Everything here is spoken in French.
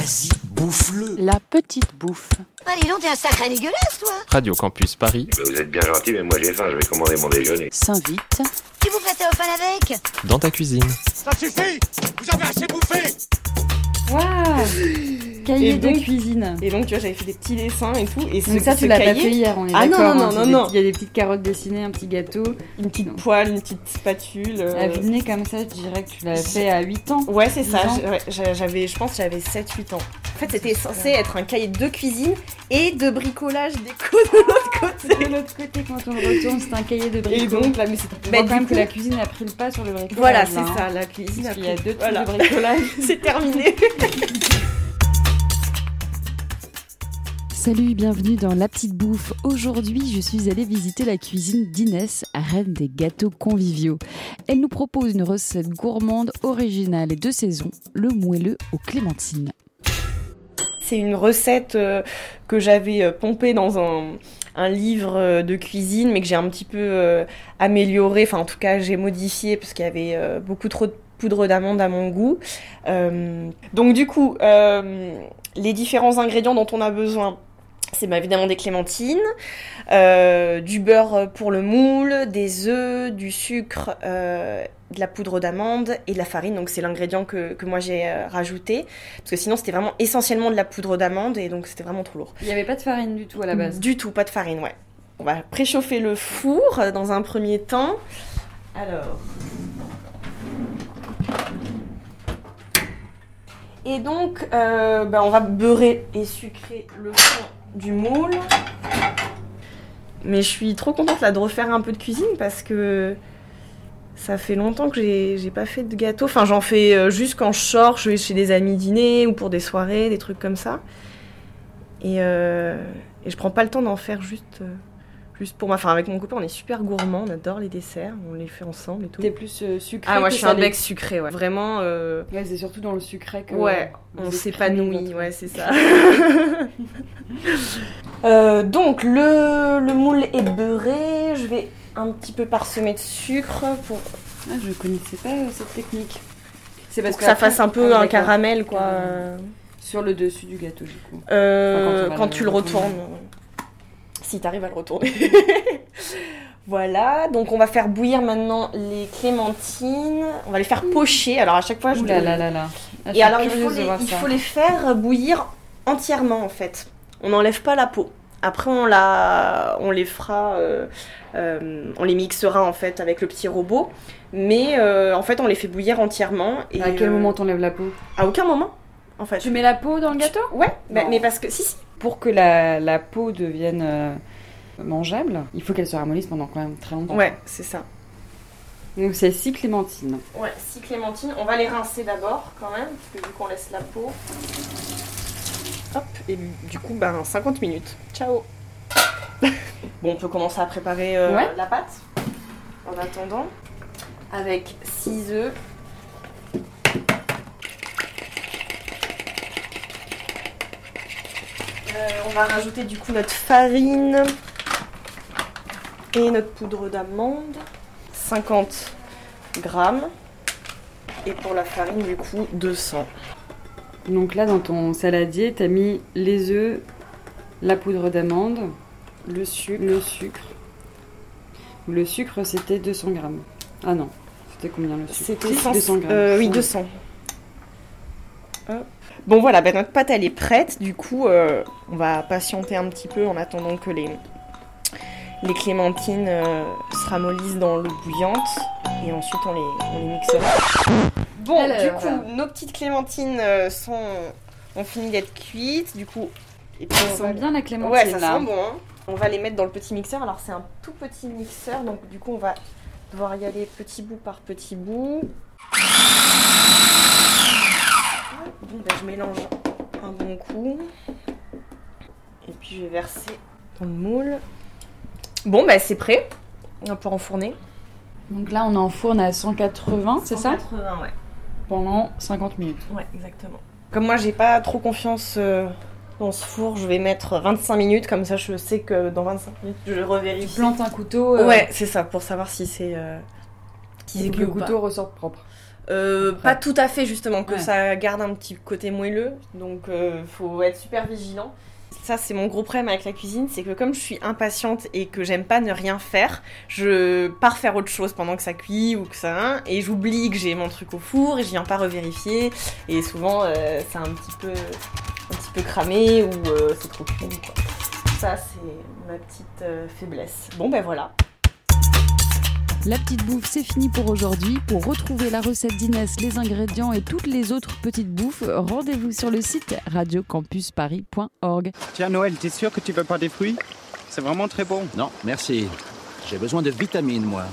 Vas-y, bouffe-le. La petite bouffe. Allez, donc, t'es un sacré dégueulasse, toi Radio Campus Paris, vous êtes bien gentil, mais moi j'ai faim, je vais commander mon déjeuner. S'invite Tu vous prêtais au fan avec dans ta cuisine. Ça suffit Vous avez assez bouffé Waouh Cahier Et de cuisine. Et donc, tu vois, j'avais fait des petits dessins et tout. Et Donc ça, tu l'as pas fait hier, on est Ah non, d'accord. non, hein, non, c'est non. Il y a des petites carottes dessinées, un petit gâteau. une petite poêle, une petite spatule. euh, À viner comme ça, je dirais que tu l'as fait à 8 ans. Ouais, c'est ça. J'avais, je pense, que j'avais 7-8 ans. En fait, c'était censé être un cahier de cuisine et de bricolage déco de l'autre côté. De l'autre côté, quand on le retourne, c'est un cahier de Et bricolage. donc, là, mais On bah, quand même que la cuisine a pris le pas sur le bricolage. Voilà, là, c'est hein. ça, la cuisine. A types voilà. de bricolage. C'est terminé. Salut, bienvenue dans La Petite Bouffe. Aujourd'hui, je suis allée visiter la cuisine d'Inès, reine des gâteaux conviviaux. Elle nous propose une recette gourmande, originale et de saison, le moelleux aux clémentines. C'est une recette euh, que j'avais euh, pompée dans un, livre euh, de cuisine, mais que j'ai un petit peu euh, amélioré. Enfin, en tout cas, j'ai modifié parce qu'il y avait beaucoup trop de poudre d'amande à mon goût. Donc, du coup, les différents ingrédients dont on a besoin. C'est bah, évidemment des clémentines, euh, du beurre pour le moule, des œufs, du sucre, euh, de la poudre d'amande et de la farine. Donc c'est l'ingrédient que, que moi j'ai euh, rajouté. Parce que sinon c'était vraiment essentiellement de la poudre d'amande et donc c'était vraiment trop lourd. Il n'y avait pas de farine du tout à la base. Du tout, pas de farine, ouais. On va préchauffer le four dans un premier temps. Alors. Et donc, euh, bah, on va beurrer et sucrer le fond du moule. Mais je suis trop contente là de refaire un peu de cuisine parce que ça fait longtemps que j'ai pas fait de gâteau. Enfin, j'en fais euh, juste quand je sors, je vais chez des amis dîner ou pour des soirées, des trucs comme ça. Et, euh, et je prends pas le temps d'en faire juste, juste pour moi. Enfin, avec mon copain, on est super gourmand, on adore les desserts, on les fait ensemble et tout. T'es plus euh, sucré Ah, moi que je suis un bec sucré, ouais. Vraiment, euh, Ouais, c'est surtout dans le sucré que. ouais, on s'épanouit, ouais, c'est ça. Euh, donc, le, le moule est beurré, je vais un petit peu parsemer de sucre pour, Ah, je connaissais pas cette technique. C'est pour que ça fasse un peu un caramel, quoi. Sur le dessus du gâteau, du coup. Euh, Enfin, quand tu le retournes. Si t'arrives à le retourner. voilà, donc on va faire bouillir maintenant les clémentines. On va les faire pocher. Alors à chaque fois, je Ouh là là là. Ah, Et alors il faut, les, voir il ça. faut les faire bouillir entièrement en fait. On n'enlève pas la peau. Après on, la, on les fera, euh, euh, on les mixera en fait avec le petit robot. Mais euh, en fait on les fait bouillir entièrement. Et À quel moment t'enlèves la peau? À aucun moment en fait. Tu mets la peau dans le gâteau? Ouais, bah, mais parce que si si. Pour que la, la peau devienne euh, mangeable, il faut qu'elle se ramollisse pendant quand même très longtemps. Ouais, c'est ça. Donc c'est six clémentines. Ouais, six clémentines. On va les rincer d'abord quand même, parce que du coup on laisse la peau. Hop, et du coup, ben 50 minutes. Ciao Bon, on peut commencer à préparer euh, Ouais. la pâte en attendant. Avec 6 œufs. On va rajouter du coup notre farine et notre poudre d'amande. 50 grammes. Et pour la farine, du coup, 200. Donc là, dans ton saladier, t'as mis les œufs, la poudre d'amande, Le sucre. le sucre. Le sucre, c'était 200 grammes. Ah non, c'était combien le sucre? C'était Si, 100 200 grammes. euh, oui, 100. 200. Hop. Bon voilà, bah, notre pâte elle est prête. Du coup, euh, on va patienter un petit peu en attendant que les, les clémentines euh, se ramollissent dans l'eau bouillante. Et ensuite on les, on les mixera. Bon, Alors, du coup, nos petites clémentines euh, sont, ont fini d'être cuites. Du coup, et puis Ça on va- sent bien la clémentine Ouais, ça là. sent bon. hein. On va les mettre dans le petit mixeur. Alors c'est un tout petit mixeur, donc du coup on va devoir y aller petit bout par petit bout. Bon, ben, je mélange un bon coup. Et puis je vais verser dans le moule. Bon, bah c'est prêt. On pouvoir enfourner. Donc là, on est en fourne à 180, c'est ça? 180, ouais. Pendant 50 minutes. Ouais, exactement. Comme moi, j'ai pas trop confiance euh, dans ce four, je vais mettre 25 minutes. Comme ça, je sais que dans 25 minutes, je Tu revérifie. plantes un couteau. euh, Ouais, c'est ça, pour savoir si c'est. euh, si et c'est que le ou pas. couteau ressorte propre. Euh, pas tout à fait justement, que Ouais. ça garde un petit côté moelleux, donc euh, faut être super vigilant. Ça c'est mon gros problème avec la cuisine, c'est que comme je suis impatiente et que j'aime pas ne rien faire, je pars faire autre chose pendant que ça cuit ou que ça hein, et j'oublie que j'ai mon truc au four et je viens pas revérifier et souvent euh, c'est un petit peu un petit peu cramé ou c'est trop cuit quoi. Ça c'est ma petite faiblesse. Bon ben voilà. La petite bouffe, c'est fini pour aujourd'hui. Pour retrouver la recette d'Inès, les ingrédients et toutes les autres petites bouffes, rendez-vous sur le site radiocampusparis.org. Tiens, Noël, t'es sûr que tu veux pas des fruits? C'est vraiment très bon. Non, merci. J'ai besoin de vitamines, moi.